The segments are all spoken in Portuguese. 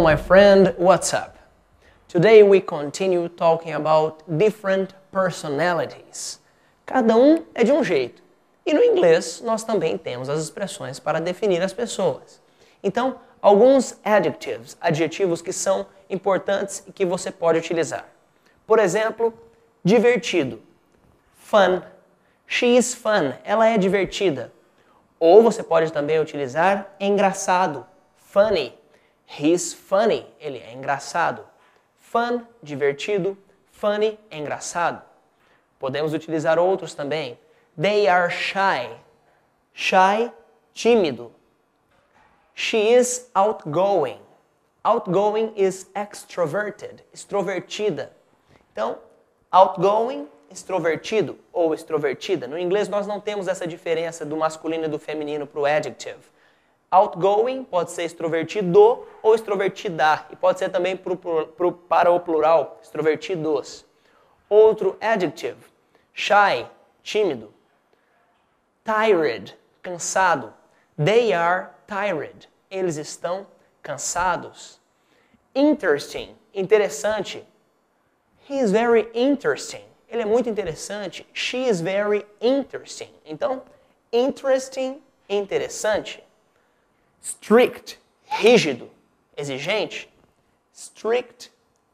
my friend, what's up? Today we continue talking about different personalities. Cada um é de um jeito. E no inglês nós também temos as expressões para definir as pessoas. Então, alguns adjectives, adjetivos que são importantes e que você pode utilizar. Por exemplo, divertido. Fun. She is fun. Ela é divertida. Ou você pode também utilizar engraçado. Funny. He's funny. Ele é engraçado. Fun, divertido. Funny, engraçado. Podemos utilizar outros também. They are shy. Shy, tímido. She is outgoing. Outgoing is extroverted, extrovertida. Então, outgoing, extrovertido ou extrovertida. No inglês nós não temos essa diferença do masculino e do feminino para o adjective. Outgoing pode ser extrovertido ou extrovertida. E pode ser também pro, pro, para o plural, extrovertidos. Outro adjective. Shy, tímido. Tired, cansado. They are tired. Eles estão cansados. Interesting, interessante. He is very interesting. Ele é muito interessante. She is very interesting. Então, interesting, interessante. Strict, rígido, exigente. Strict,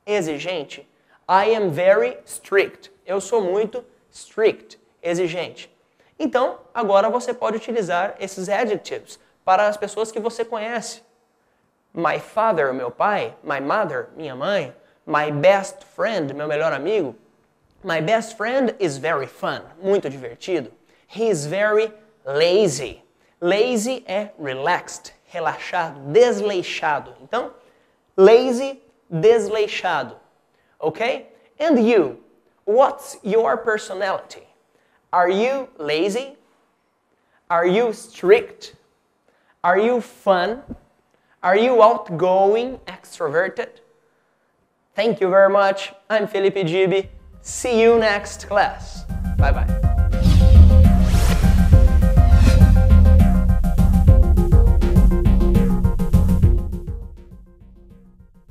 exigente. I am very strict. Eu sou muito strict, exigente. Então, agora você pode utilizar esses adjectives para as pessoas que você conhece. My father, meu pai. My mother, minha mãe. My best friend, meu melhor amigo. My best friend is very fun, muito divertido. He is very lazy. Lazy é relaxed, relaxado, desleixado. Então, lazy, desleixado. Ok? And you, what's your personality? Are you lazy? Are you strict? Are you fun? Are you outgoing, extroverted? Thank you very much. I'm Felipe Gibi. See you next class. Bye bye.